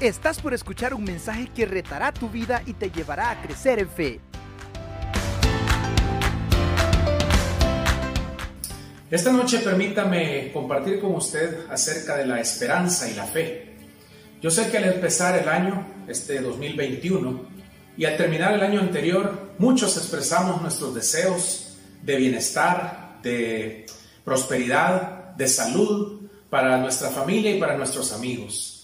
Estás por escuchar un mensaje que retará tu vida y te llevará a crecer en fe. Esta noche permítame compartir con usted acerca de la esperanza y la fe. Yo sé que al empezar el año, este 2021, y al terminar el año anterior, muchos expresamos nuestros deseos de bienestar, de prosperidad, de salud para nuestra familia y para nuestros amigos.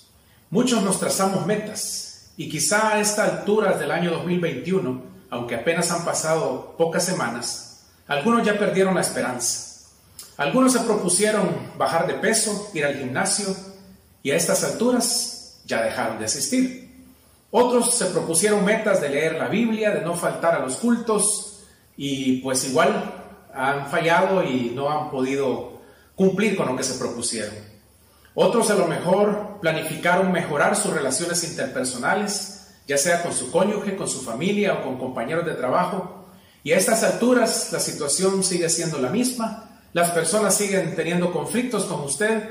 Muchos nos trazamos metas y quizá a esta altura del año 2021, aunque apenas han pasado pocas semanas, algunos ya perdieron la esperanza. Algunos se propusieron bajar de peso, ir al gimnasio y a estas alturas ya dejaron de asistir. Otros se propusieron metas de leer la Biblia, de no faltar a los cultos y pues igual han fallado y no han podido cumplir con lo que se propusieron. Otros a lo mejor planificaron mejorar sus relaciones interpersonales, ya sea con su cónyuge, con su familia o con compañeros de trabajo. Y a estas alturas la situación sigue siendo la misma, las personas siguen teniendo conflictos con usted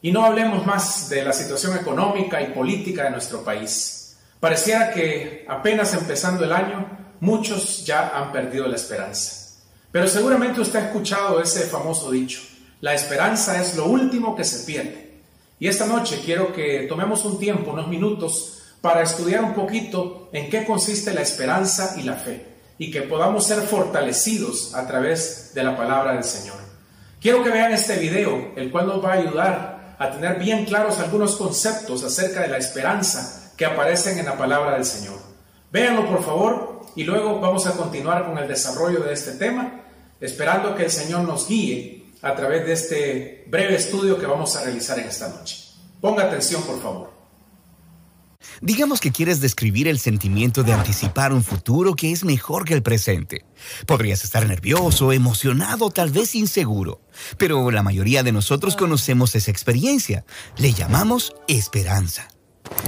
y no hablemos más de la situación económica y política de nuestro país. Pareciera que apenas empezando el año, muchos ya han perdido la esperanza. Pero seguramente usted ha escuchado ese famoso dicho, la esperanza es lo último que se pierde. Y esta noche quiero que tomemos un tiempo, unos minutos, para estudiar un poquito en qué consiste la esperanza y la fe, y que podamos ser fortalecidos a través de la palabra del Señor. Quiero que vean este video, el cual nos va a ayudar a tener bien claros algunos conceptos acerca de la esperanza que aparecen en la palabra del Señor. Véanlo por favor y luego vamos a continuar con el desarrollo de este tema, esperando que el Señor nos guíe a través de este breve estudio que vamos a realizar en esta noche. Ponga atención, por favor. Digamos que quieres describir el sentimiento de anticipar un futuro que es mejor que el presente. Podrías estar nervioso, emocionado, tal vez inseguro. Pero la mayoría de nosotros conocemos esa experiencia. Le llamamos esperanza.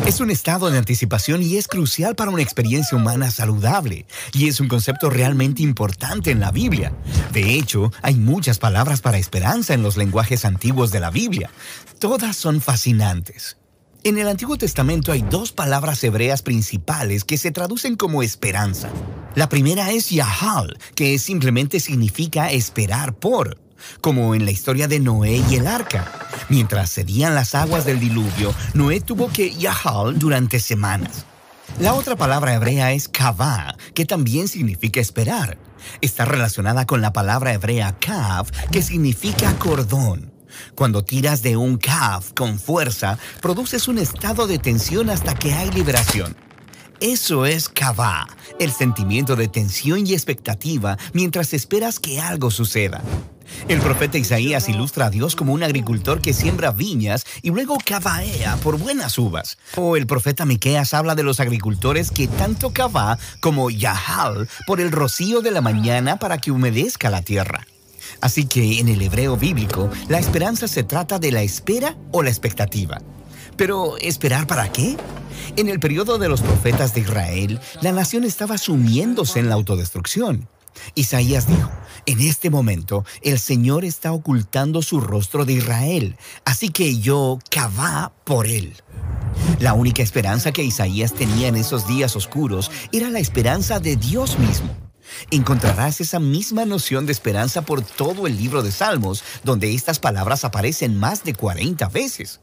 Es un estado de anticipación y es crucial para una experiencia humana saludable, y es un concepto realmente importante en la Biblia. De hecho, hay muchas palabras para esperanza en los lenguajes antiguos de la Biblia. Todas son fascinantes. En el Antiguo Testamento hay dos palabras hebreas principales que se traducen como esperanza. La primera es Yahal, que simplemente significa esperar por como en la historia de Noé y el arca. Mientras cedían las aguas del diluvio, Noé tuvo que yahal durante semanas. La otra palabra hebrea es kavah, que también significa esperar. Está relacionada con la palabra hebrea kav, que significa cordón. Cuando tiras de un kav con fuerza, produces un estado de tensión hasta que hay liberación. Eso es kavah, el sentimiento de tensión y expectativa mientras esperas que algo suceda. El profeta Isaías ilustra a Dios como un agricultor que siembra viñas y luego cavaea por buenas uvas. O el profeta Miqueas habla de los agricultores que tanto cava como yahal por el rocío de la mañana para que humedezca la tierra. Así que en el hebreo bíblico, la esperanza se trata de la espera o la expectativa. Pero, ¿esperar para qué? En el periodo de los profetas de Israel, la nación estaba sumiéndose en la autodestrucción. Isaías dijo, en este momento el Señor está ocultando su rostro de Israel, así que yo cavá por él. La única esperanza que Isaías tenía en esos días oscuros era la esperanza de Dios mismo. Encontrarás esa misma noción de esperanza por todo el libro de Salmos, donde estas palabras aparecen más de 40 veces.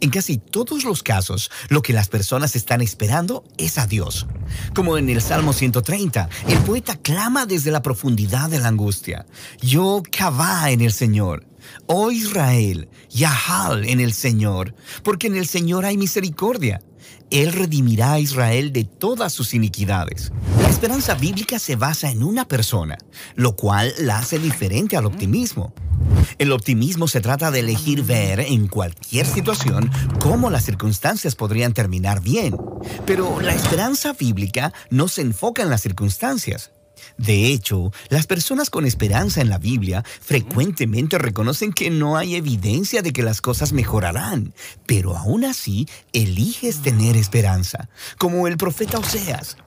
En casi todos los casos, lo que las personas están esperando es a Dios. Como en el Salmo 130, el poeta clama desde la profundidad de la angustia. Yo cavá en el Señor. Oh Israel, Yahal en el Señor, porque en el Señor hay misericordia. Él redimirá a Israel de todas sus iniquidades. La esperanza bíblica se basa en una persona, lo cual la hace diferente al optimismo. El optimismo se trata de elegir ver en cualquier situación cómo las circunstancias podrían terminar bien, pero la esperanza bíblica no se enfoca en las circunstancias. De hecho, las personas con esperanza en la Biblia frecuentemente reconocen que no hay evidencia de que las cosas mejorarán, pero aún así eliges tener esperanza, como el profeta Oseas.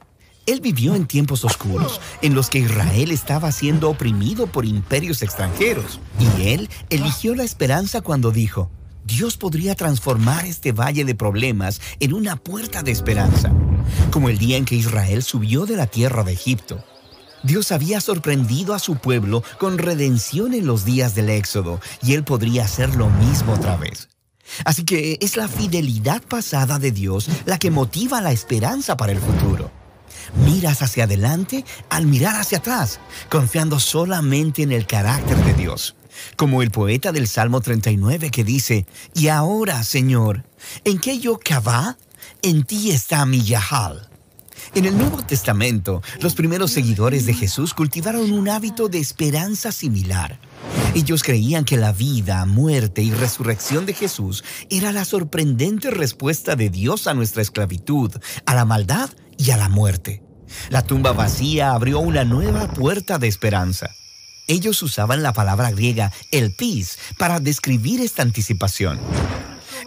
Él vivió en tiempos oscuros, en los que Israel estaba siendo oprimido por imperios extranjeros, y él eligió la esperanza cuando dijo, Dios podría transformar este valle de problemas en una puerta de esperanza, como el día en que Israel subió de la tierra de Egipto. Dios había sorprendido a su pueblo con redención en los días del Éxodo, y Él podría hacer lo mismo otra vez. Así que es la fidelidad pasada de Dios la que motiva la esperanza para el futuro. Miras hacia adelante al mirar hacia atrás, confiando solamente en el carácter de Dios. Como el poeta del Salmo 39 que dice, Y ahora, Señor, ¿en qué yo cabá? En ti está mi Yahal. En el Nuevo Testamento, los primeros seguidores de Jesús cultivaron un hábito de esperanza similar. Ellos creían que la vida, muerte y resurrección de Jesús era la sorprendente respuesta de Dios a nuestra esclavitud, a la maldad y a la muerte. La tumba vacía abrió una nueva puerta de esperanza. Ellos usaban la palabra griega el pis para describir esta anticipación.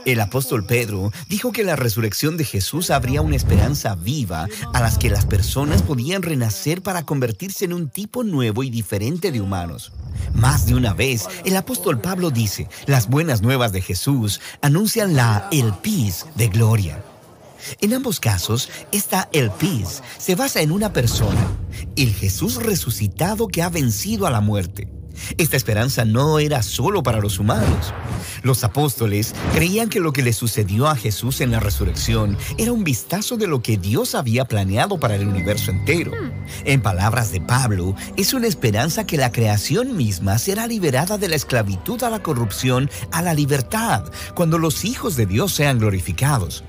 El apóstol Pedro dijo que la resurrección de Jesús habría una esperanza viva a las que las personas podían renacer para convertirse en un tipo nuevo y diferente de humanos. Más de una vez, el apóstol Pablo dice, las buenas nuevas de Jesús anuncian la elpis de gloria. En ambos casos, esta elpis se basa en una persona, el Jesús resucitado que ha vencido a la muerte. Esta esperanza no era solo para los humanos. Los apóstoles creían que lo que le sucedió a Jesús en la resurrección era un vistazo de lo que Dios había planeado para el universo entero. En palabras de Pablo, es una esperanza que la creación misma será liberada de la esclavitud a la corrupción a la libertad cuando los hijos de Dios sean glorificados.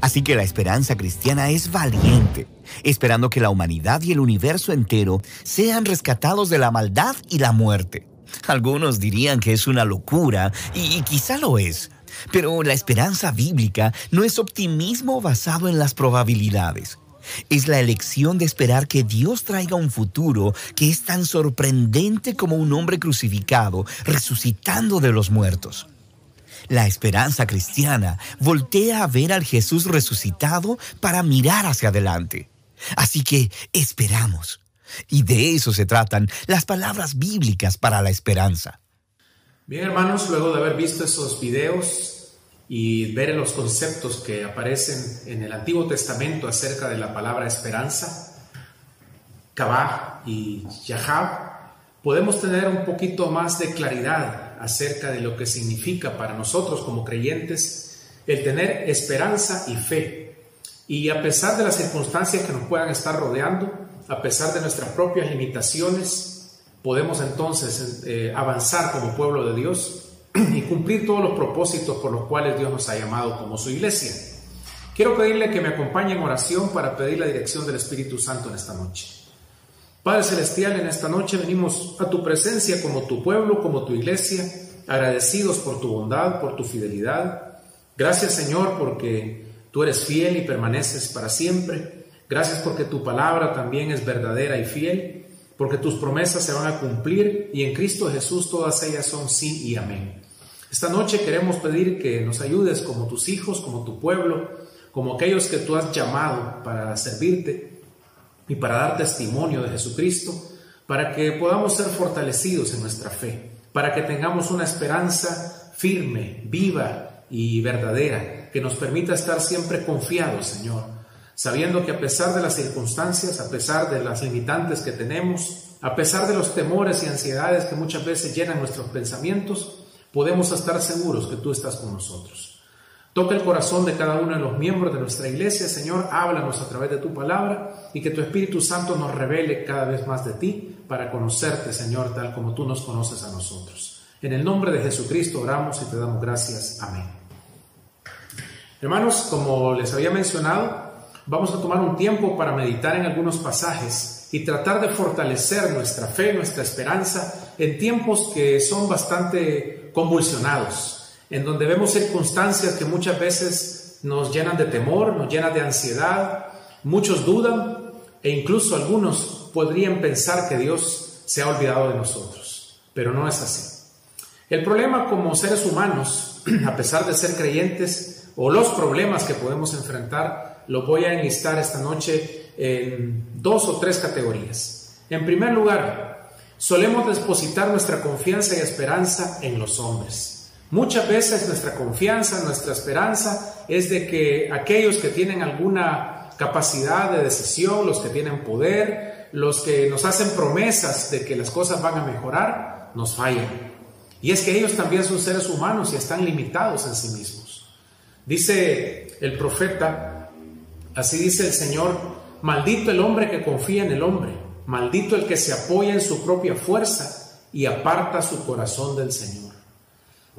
Así que la esperanza cristiana es valiente, esperando que la humanidad y el universo entero sean rescatados de la maldad y la muerte. Algunos dirían que es una locura, y, quizá lo es. Pero la esperanza bíblica no es optimismo basado en las probabilidades. Es la elección de esperar que Dios traiga un futuro que es tan sorprendente como un hombre crucificado resucitando de los muertos. La esperanza cristiana voltea a ver al Jesús resucitado para mirar hacia adelante. Así que esperamos. Y de eso se tratan las palabras bíblicas para la esperanza. Bien hermanos, luego de haber visto esos videos y ver los conceptos que aparecen en el Antiguo Testamento acerca de la palabra esperanza, Kabah y Yahab, podemos tener un poquito más de claridad acerca de lo que significa para nosotros como creyentes el tener esperanza y fe. Y a pesar de las circunstancias que nos puedan estar rodeando, a pesar de nuestras propias limitaciones, podemos entonces eh, avanzar como pueblo de Dios y cumplir todos los propósitos por los cuales Dios nos ha llamado como su iglesia. Quiero pedirle que me acompañe en oración para pedir la dirección del Espíritu Santo en esta noche. Padre Celestial, en esta noche venimos a tu presencia como tu pueblo, como tu iglesia, agradecidos por tu bondad, por tu fidelidad. Gracias Señor porque tú eres fiel y permaneces para siempre. Gracias porque tu palabra también es verdadera y fiel, porque tus promesas se van a cumplir y en Cristo Jesús todas ellas son sí y amén. Esta noche queremos pedir que nos ayudes como tus hijos, como tu pueblo, como aquellos que tú has llamado para servirte y para dar testimonio de Jesucristo, para que podamos ser fortalecidos en nuestra fe, para que tengamos una esperanza firme, viva y verdadera, que nos permita estar siempre confiados, Señor, sabiendo que a pesar de las circunstancias, a pesar de las limitantes que tenemos, a pesar de los temores y ansiedades que muchas veces llenan nuestros pensamientos, podemos estar seguros que tú estás con nosotros. Toca el corazón de cada uno de los miembros de nuestra iglesia, Señor, háblanos a través de tu palabra y que tu Espíritu Santo nos revele cada vez más de ti para conocerte, Señor, tal como tú nos conoces a nosotros. En el nombre de Jesucristo oramos y te damos gracias. Amén. Hermanos, como les había mencionado, vamos a tomar un tiempo para meditar en algunos pasajes y tratar de fortalecer nuestra fe, nuestra esperanza en tiempos que son bastante convulsionados en donde vemos circunstancias que muchas veces nos llenan de temor, nos llenan de ansiedad, muchos dudan e incluso algunos podrían pensar que Dios se ha olvidado de nosotros, pero no es así. El problema como seres humanos, a pesar de ser creyentes, o los problemas que podemos enfrentar, lo voy a enlistar esta noche en dos o tres categorías. En primer lugar, solemos depositar nuestra confianza y esperanza en los hombres. Muchas veces nuestra confianza, nuestra esperanza es de que aquellos que tienen alguna capacidad de decisión, los que tienen poder, los que nos hacen promesas de que las cosas van a mejorar, nos fallan. Y es que ellos también son seres humanos y están limitados en sí mismos. Dice el profeta, así dice el Señor, maldito el hombre que confía en el hombre, maldito el que se apoya en su propia fuerza y aparta su corazón del Señor.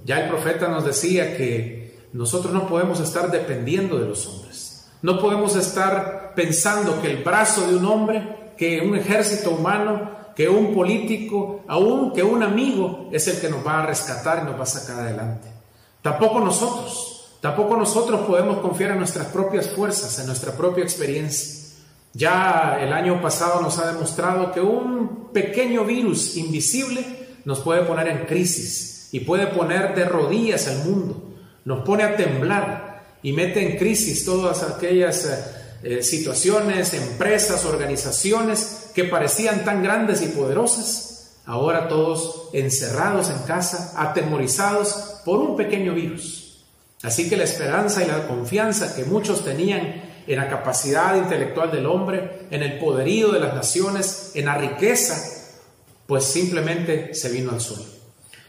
Ya el profeta nos decía que nosotros no podemos estar dependiendo de los hombres. No podemos estar pensando que el brazo de un hombre, que un ejército humano, que un político, aún que un amigo es el que nos va a rescatar y nos va a sacar adelante. Tampoco nosotros, tampoco nosotros podemos confiar en nuestras propias fuerzas, en nuestra propia experiencia. Ya el año pasado nos ha demostrado que un pequeño virus invisible nos puede poner en crisis y puede poner de rodillas al mundo, nos pone a temblar y mete en crisis todas aquellas eh, eh, situaciones, empresas, organizaciones que parecían tan grandes y poderosas, ahora todos encerrados en casa, atemorizados por un pequeño virus. Así que la esperanza y la confianza que muchos tenían en la capacidad intelectual del hombre, en el poderío de las naciones, en la riqueza, pues simplemente se vino al suelo.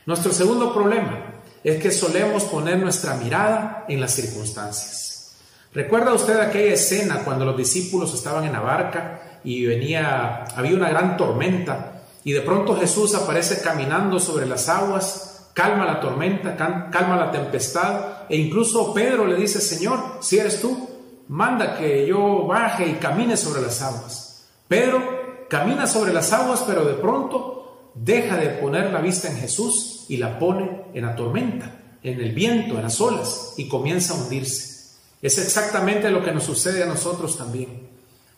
Nuestro segundo problema es que solemos poner nuestra mirada en las circunstancias. ¿Recuerda usted aquella escena cuando los discípulos estaban en la barca y había una gran tormenta y de pronto Jesús aparece caminando sobre las aguas, calma la tormenta, calma la tempestad e incluso Pedro le dice, Señor, si eres tú, manda que yo baje y camine sobre las aguas. Pedro camina sobre las aguas, pero de pronto deja de poner la vista en Jesús y la pone en la tormenta, en el viento, en las olas y comienza a hundirse. Es exactamente lo que nos sucede a nosotros también.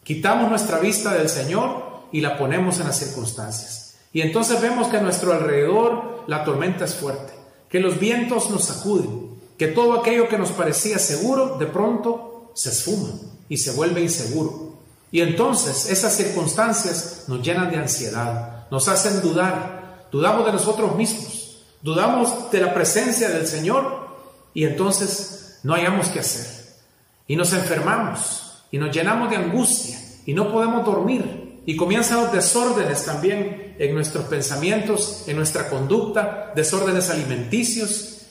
Quitamos nuestra vista del Señor y la ponemos en las circunstancias. Y entonces vemos que a nuestro alrededor la tormenta es fuerte, que los vientos nos sacuden, que todo aquello que nos parecía seguro de pronto se esfuma y se vuelve inseguro. Y entonces esas circunstancias nos llenan de ansiedad, nos hacen dudar, dudamos de nosotros mismos, dudamos de la presencia del Señor y entonces no hayamos qué hacer. Y nos enfermamos y nos llenamos de angustia y no podemos dormir. Y comienzan los desórdenes también en nuestros pensamientos, en nuestra conducta, desórdenes alimenticios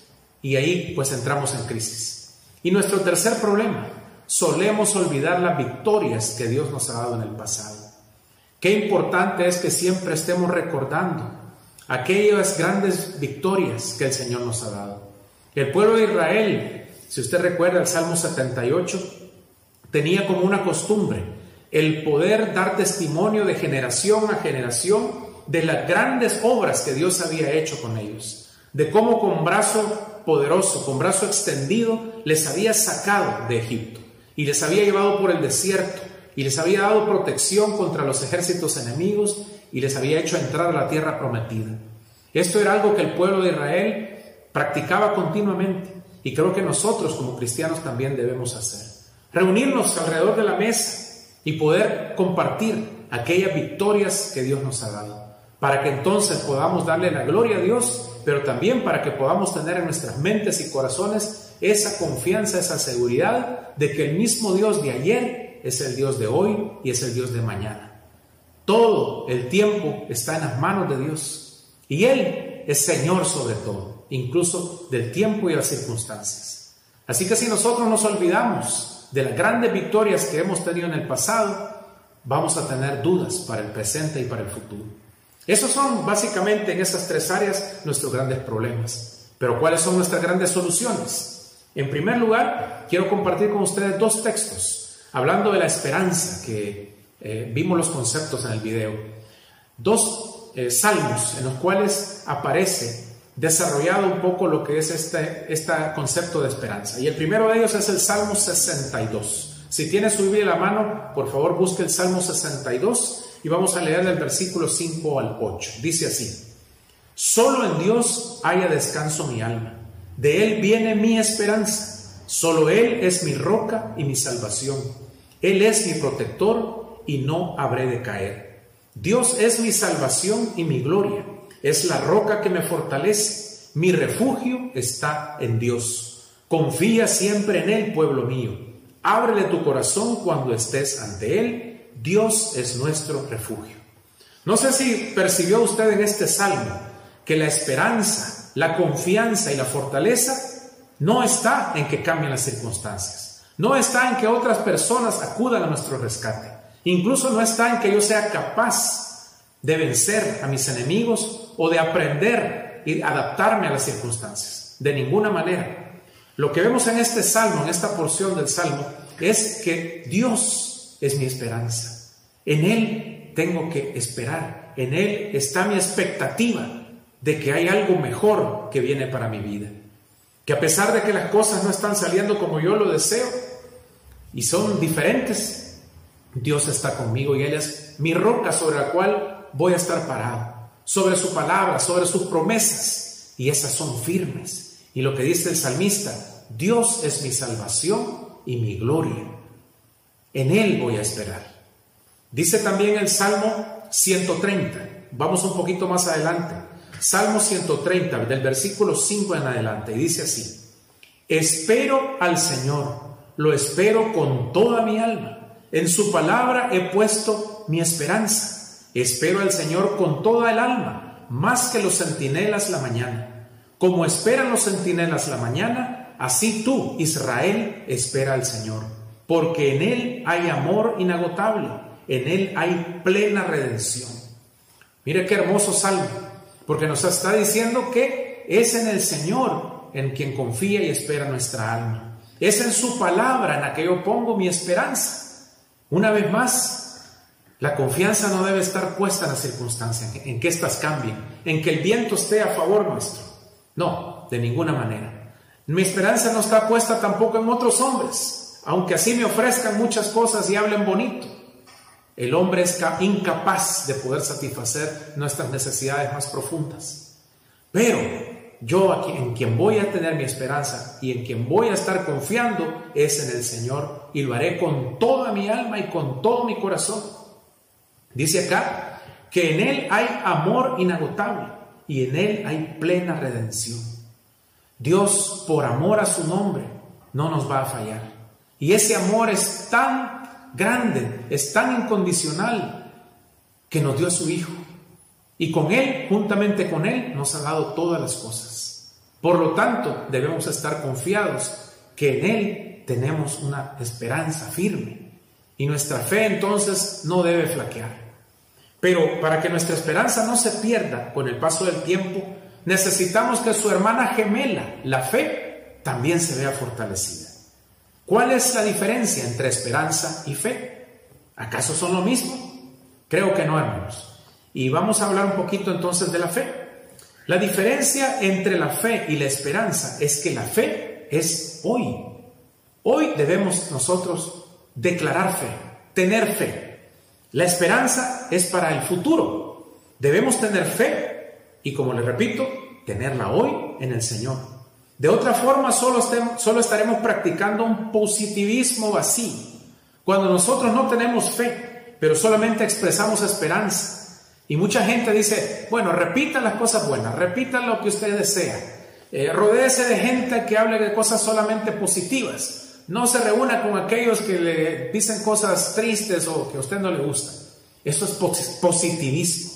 y ahí pues entramos en crisis. Y nuestro tercer problema, solemos olvidar las victorias que Dios nos ha dado en el pasado. Qué importante es que siempre estemos recordando aquellas grandes victorias que el Señor nos ha dado. El pueblo de Israel, si usted recuerda el Salmo 78, tenía como una costumbre el poder dar testimonio de generación a generación de las grandes obras que Dios había hecho con ellos, de cómo con brazo poderoso, con brazo extendido, les había sacado de Egipto y les había llevado por el desierto y les había dado protección contra los ejércitos enemigos y les había hecho entrar a la tierra prometida. Esto era algo que el pueblo de Israel practicaba continuamente y creo que nosotros como cristianos también debemos hacer. Reunirnos alrededor de la mesa y poder compartir aquellas victorias que Dios nos ha dado, para que entonces podamos darle la gloria a Dios, pero también para que podamos tener en nuestras mentes y corazones esa confianza, esa seguridad de que el mismo Dios de ayer es el Dios de hoy y es el Dios de mañana. Todo el tiempo está en las manos de Dios y Él es Señor sobre todo, incluso del tiempo y las circunstancias. Así que si nosotros nos olvidamos de las grandes victorias que hemos tenido en el pasado, vamos a tener dudas para el presente y para el futuro. Esos son básicamente en esas tres áreas nuestros grandes problemas. Pero ¿cuáles son nuestras grandes soluciones? En primer lugar, quiero compartir con ustedes dos textos hablando de la esperanza que eh, vimos los conceptos en el video. Dos eh, salmos en los cuales aparece desarrollado un poco lo que es este, este concepto de esperanza. Y el primero de ellos es el Salmo 62. Si tiene su Biblia en la mano, por favor busque el Salmo 62 y vamos a leer del versículo 5 al 8. Dice así, Solo en Dios haya descanso mi alma, de Él viene mi esperanza, solo Él es mi roca y mi salvación, Él es mi protector y no habré de caer. Dios es mi salvación y mi gloria, es la roca que me fortalece. mi refugio está en Dios. Confía siempre en Él, pueblo mío. Ábrele tu corazón cuando estés ante Él. Dios es nuestro refugio. No sé si percibió usted en este salmo que la esperanza, la confianza y la fortaleza no está en que cambien las circunstancias. No está en que otras personas acudan a nuestro rescate. Incluso no está en que yo sea capaz de vencer a mis enemigos o de aprender y adaptarme a las circunstancias. De ninguna manera. Lo que vemos en este salmo, en esta porción del salmo, es que Dios es mi esperanza. En Él tengo que esperar. En Él está mi expectativa de que hay algo mejor que viene para mi vida. Que a pesar de que las cosas no están saliendo como yo lo deseo y son diferentes, Dios está conmigo y Él es mi roca sobre la cual voy a estar parado, sobre su palabra, sobre sus promesas, y esas son firmes. Y lo que dice el salmista, Dios es mi salvación y mi gloria. En Él voy a esperar. Dice también el Salmo 130, vamos un poquito más adelante. Salmo 130, del versículo 5 en adelante, y dice así, espero al Señor, lo espero con toda mi alma, en su palabra he puesto mi esperanza, espero al Señor con toda el alma, más que los centinelas la mañana. Como esperan los centinelas la mañana, así tú, Israel, espera al Señor, porque en Él hay amor inagotable, en Él hay plena redención. Mire qué hermoso salmo porque nos está diciendo que es en el Señor en quien confía y espera nuestra alma. Es en su palabra en la que yo pongo mi esperanza. Una vez más, la confianza no debe estar puesta en las circunstancias, en que éstas cambien, en que el viento esté a favor nuestro. No, de ninguna manera. Mi esperanza no está puesta tampoco en otros hombres, aunque así me ofrezcan muchas cosas y hablen bonito. El hombre es incapaz de poder satisfacer nuestras necesidades más profundas. Pero yo en quien voy a tener mi esperanza y en quien voy a estar confiando es en el Señor y lo haré con toda mi alma y con todo mi corazón. Dice acá que en Él hay amor inagotable y en Él hay plena redención. Dios, por amor a su nombre, no nos va a fallar. Y ese amor es tan grande, es tan incondicional que nos dio a su Hijo. Y con Él, juntamente con Él, nos ha dado todas las cosas. Por lo tanto, debemos estar confiados que en Él tenemos una esperanza firme. Y nuestra fe entonces no debe flaquear. Pero para que nuestra esperanza no se pierda con el paso del tiempo, necesitamos que su hermana gemela, la fe, también se vea fortalecida. ¿Cuál es la diferencia entre esperanza y fe? ¿Acaso son lo mismo? Creo que no, hermanos. Y vamos a hablar un poquito entonces de la fe. La diferencia entre la fe y la esperanza es que la fe es hoy. Hoy debemos nosotros declarar fe, tener fe. La esperanza es para el futuro. Debemos tener fe y, como le repito, tenerla hoy en el Señor. De otra forma, solo, solo estaremos practicando un positivismo vacío. Cuando nosotros no tenemos fe, pero solamente expresamos esperanza. Y mucha gente dice, bueno, repita las cosas buenas, repita lo que usted desea. Eh, rodéese de gente que hable de cosas solamente positivas. No se reúna con aquellos que le dicen cosas tristes o que a usted no le gusta. Eso es positivismo.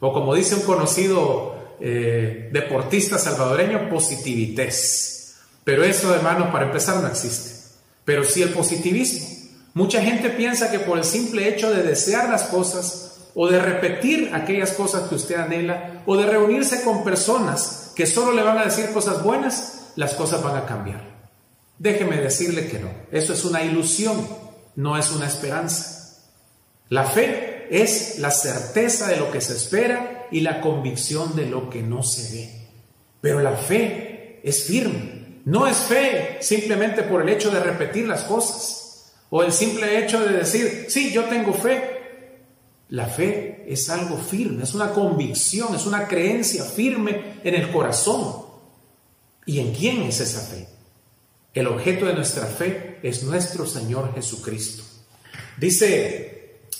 O como dice un conocido eh, deportista salvadoreño, positivités. Pero eso, hermanos, para empezar no existe. Pero sí el positivismo. Mucha gente piensa que por el simple hecho de desear las cosas o de repetir aquellas cosas que usted anhela o de reunirse con personas que solo le van a decir cosas buenas, las cosas van a cambiar. Déjeme decirle que no. Eso es una ilusión, no es una esperanza. La fe es la certeza de lo que se espera y la convicción de lo que no se ve. Pero la fe es firme. No es fe simplemente por el hecho de repetir las cosas o el simple hecho de decir, sí, yo tengo fe. La fe es algo firme, es una convicción, es una creencia firme en el corazón. ¿Y en quién es esa fe? El objeto de nuestra fe es nuestro Señor Jesucristo. Dice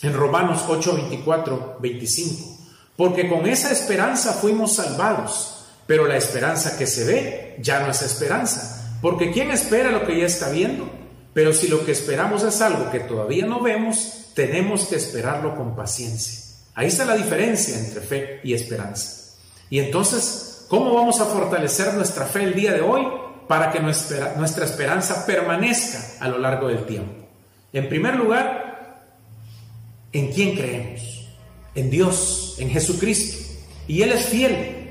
en Romanos 8, 24, 25, porque con esa esperanza fuimos salvados. Pero la esperanza que se ve ya no es esperanza, porque ¿quién espera lo que ya está viendo? Pero si lo que esperamos es algo que todavía no vemos, tenemos que esperarlo con paciencia. Ahí está la diferencia entre fe y esperanza. Y entonces, ¿cómo vamos a fortalecer nuestra fe el día de hoy para que nuestra, nuestra esperanza permanezca a lo largo del tiempo? En primer lugar, ¿en quién creemos? En Dios, en Jesucristo. Y Él es fiel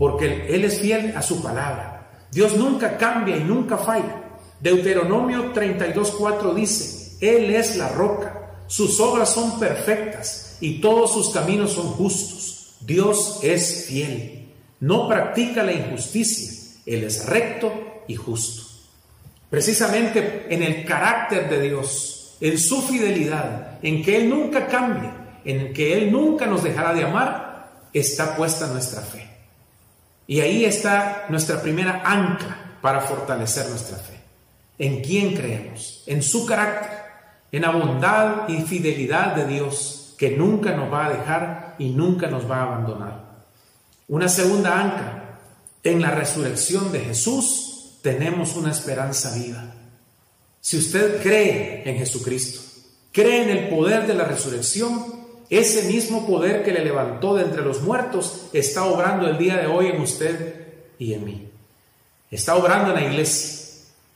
porque Él es fiel a su palabra. Dios nunca cambia y nunca falla. Deuteronomio 32.4 dice, Él es la roca, sus obras son perfectas y todos sus caminos son justos. Dios es fiel, no practica la injusticia, Él es recto y justo. Precisamente en el carácter de Dios, en su fidelidad, en que Él nunca cambia, en que Él nunca nos dejará de amar, está puesta nuestra fe. Y ahí está nuestra primera ancla para fortalecer nuestra fe. ¿En quién creemos? En su carácter, en la bondad y fidelidad de Dios, que nunca nos va a dejar y nunca nos va a abandonar. Una segunda ancla, en la resurrección de Jesús tenemos una esperanza viva. Si usted cree en Jesucristo, cree en el poder de la resurrección, ese mismo poder que le levantó de entre los muertos está obrando el día de hoy en usted y en mí. Está obrando en la iglesia.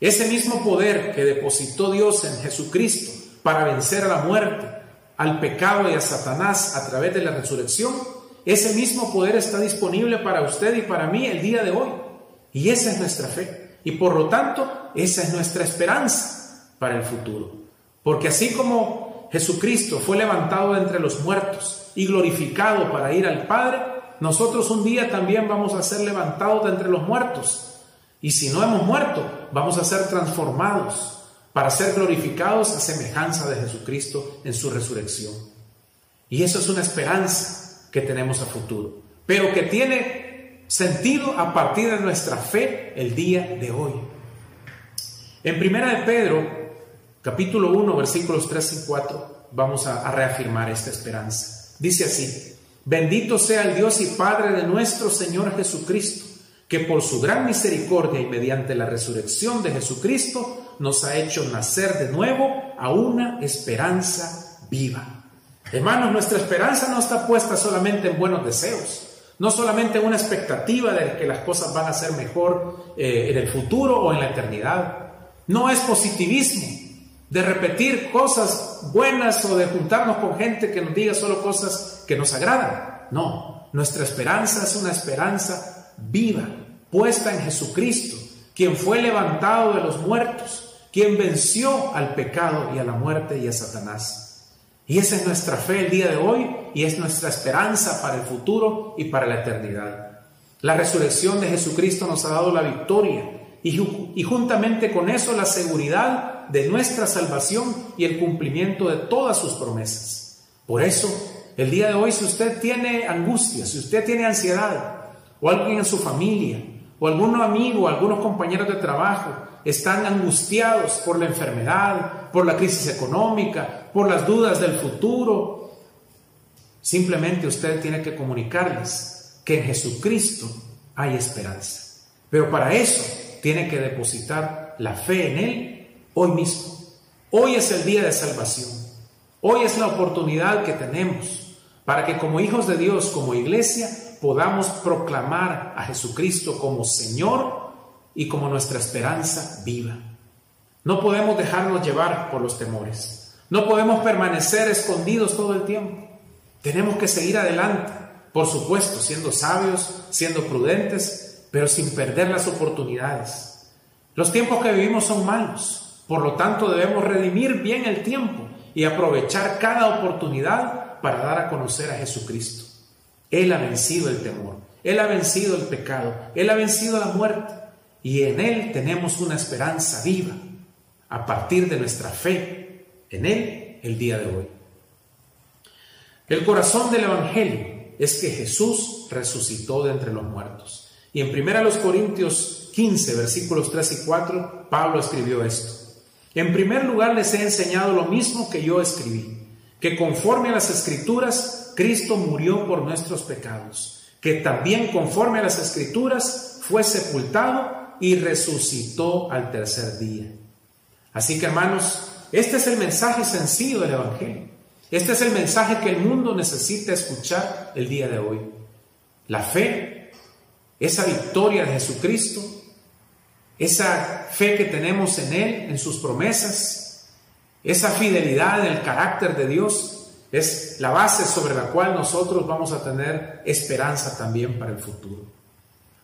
Ese mismo poder que depositó Dios en Jesucristo para vencer a la muerte, al pecado y a Satanás a través de la resurrección, ese mismo poder está disponible para usted y para mí el día de hoy. Y esa es nuestra fe. Y por lo tanto, esa es nuestra esperanza para el futuro. Porque así como Jesucristo fue levantado de entre los muertos y glorificado para ir al Padre, nosotros un día también vamos a ser levantados de entre los muertos. Y si no hemos muerto, vamos a ser transformados para ser glorificados a semejanza de Jesucristo en su resurrección. Y eso es una esperanza que tenemos a futuro, pero que tiene sentido a partir de nuestra fe el día de hoy. En primera de Pedro, capítulo 1, versículos 3 y 4, vamos a, reafirmar esta esperanza. Dice así, bendito sea el Dios y Padre de nuestro Señor Jesucristo, que por su gran misericordia y mediante la resurrección de Jesucristo nos ha hecho nacer de nuevo a una esperanza viva. Hermanos, nuestra esperanza no está puesta solamente en buenos deseos, no solamente en una expectativa de que las cosas van a ser mejor eh, en el futuro o en la eternidad. No es positivismo, de repetir cosas buenas o de juntarnos con gente que nos diga solo cosas que nos agradan. No, nuestra esperanza es una esperanza viva, puesta en Jesucristo, quien fue levantado de los muertos, quien venció al pecado y a la muerte y a Satanás. Y esa es nuestra fe el día de hoy y es nuestra esperanza para el futuro y para la eternidad. La resurrección de Jesucristo nos ha dado la victoria y, juntamente con eso la seguridad de nuestra salvación y el cumplimiento de todas sus promesas. Por eso, el día de hoy, si usted tiene angustia, si usted tiene ansiedad, o alguien en su familia, o algún amigo, algunos compañeros de trabajo, están angustiados por la enfermedad, por la crisis económica, por las dudas del futuro, simplemente usted tiene que comunicarles que en Jesucristo hay esperanza. Pero para eso tiene que depositar la fe en Él hoy mismo. Hoy es el día de salvación. Hoy es la oportunidad que tenemos para que como hijos de Dios, como iglesia, podamos proclamar a Jesucristo como Señor y como nuestra esperanza viva. No podemos dejarnos llevar por los temores. No podemos permanecer escondidos todo el tiempo. Tenemos que seguir adelante, por supuesto, siendo sabios, siendo prudentes, pero sin perder las oportunidades. Los tiempos que vivimos son malos, por lo tanto debemos redimir bien el tiempo y aprovechar cada oportunidad para dar a conocer a Jesucristo. Él ha vencido el temor, Él ha vencido el pecado, Él ha vencido la muerte y en Él tenemos una esperanza viva a partir de nuestra fe en Él el día de hoy. El corazón del Evangelio es que Jesús resucitó de entre los muertos. Y en 1 Corintios 15, versículos 3 y 4, Pablo escribió esto. En primer lugar les he enseñado lo mismo que yo escribí, que conforme a las escrituras, Cristo murió por nuestros pecados, que también conforme a las escrituras fue sepultado y resucitó al tercer día. Así que hermanos, este es el mensaje sencillo del Evangelio. Este es el mensaje que el mundo necesita escuchar el día de hoy. La fe, esa victoria de Jesucristo, esa fe que tenemos en Él, en sus promesas, esa fidelidad en el carácter de Dios, es la base sobre la cual nosotros vamos a tener esperanza también para el futuro.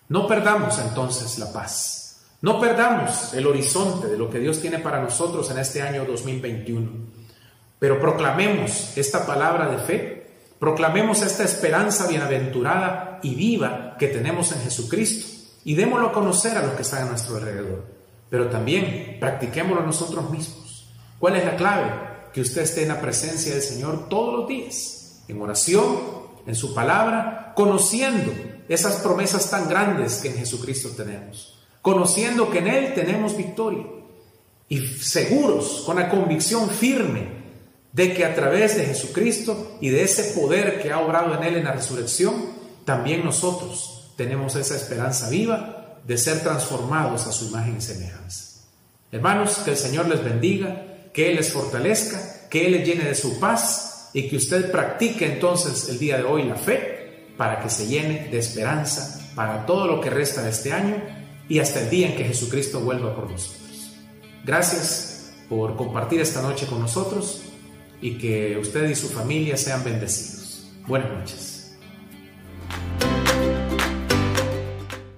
No perdamos entonces la paz. No perdamos el horizonte de lo que Dios tiene para nosotros en este año 2021. Pero proclamemos esta palabra de fe, proclamemos esta esperanza bienaventurada y viva que tenemos en Jesucristo y démoslo a conocer a los que están a nuestro alrededor. Pero también practiquémoslo nosotros mismos. ¿Cuál es la clave? que usted esté en la presencia del Señor todos los días, en oración, en su palabra, conociendo esas promesas tan grandes que en Jesucristo tenemos, conociendo que en Él tenemos victoria y seguros, con la convicción firme de que a través de Jesucristo y de ese poder que ha obrado en Él en la resurrección, también nosotros tenemos esa esperanza viva de ser transformados a su imagen y semejanza. Hermanos, que el Señor les bendiga que Él les fortalezca, que Él les llene de su paz y que usted practique entonces el día de hoy la fe para que se llene de esperanza para todo lo que resta de este año y hasta el día en que Jesucristo vuelva por nosotros. Gracias por compartir esta noche con nosotros y que usted y su familia sean bendecidos. Buenas noches.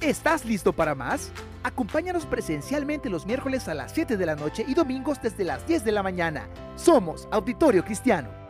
¿Estás listo para más? Acompáñanos presencialmente los miércoles a las 7 de la noche y domingos desde las 10 de la mañana. Somos Auditorio Cristiano.